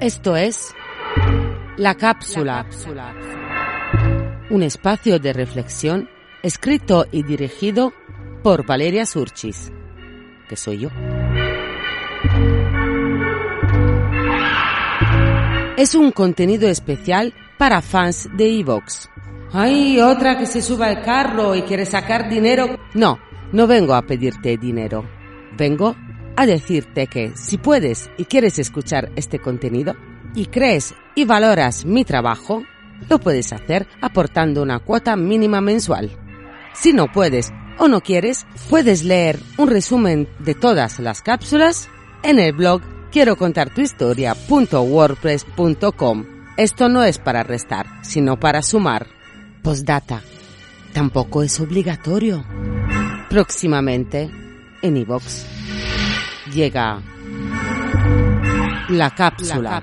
Esto es La Cápsula, un espacio de reflexión escrito y dirigido por Valeria Surchis, que soy yo. Es un contenido especial para fans de Evox. ¡Ay, otra que se suba al carro y quiere sacar dinero! No, no vengo a pedirte dinero. Vengo a decirte que si puedes y quieres escuchar este contenido y crees y valoras mi trabajo, lo puedes hacer aportando una cuota mínima mensual. Si no puedes o no quieres, puedes leer un resumen de todas las cápsulas en el blog quiero contar tu historia.wordpress.com. Esto no es para restar, sino para sumar. Postdata. Tampoco es obligatorio. Próximamente en iVox llega la cápsula.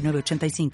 906985.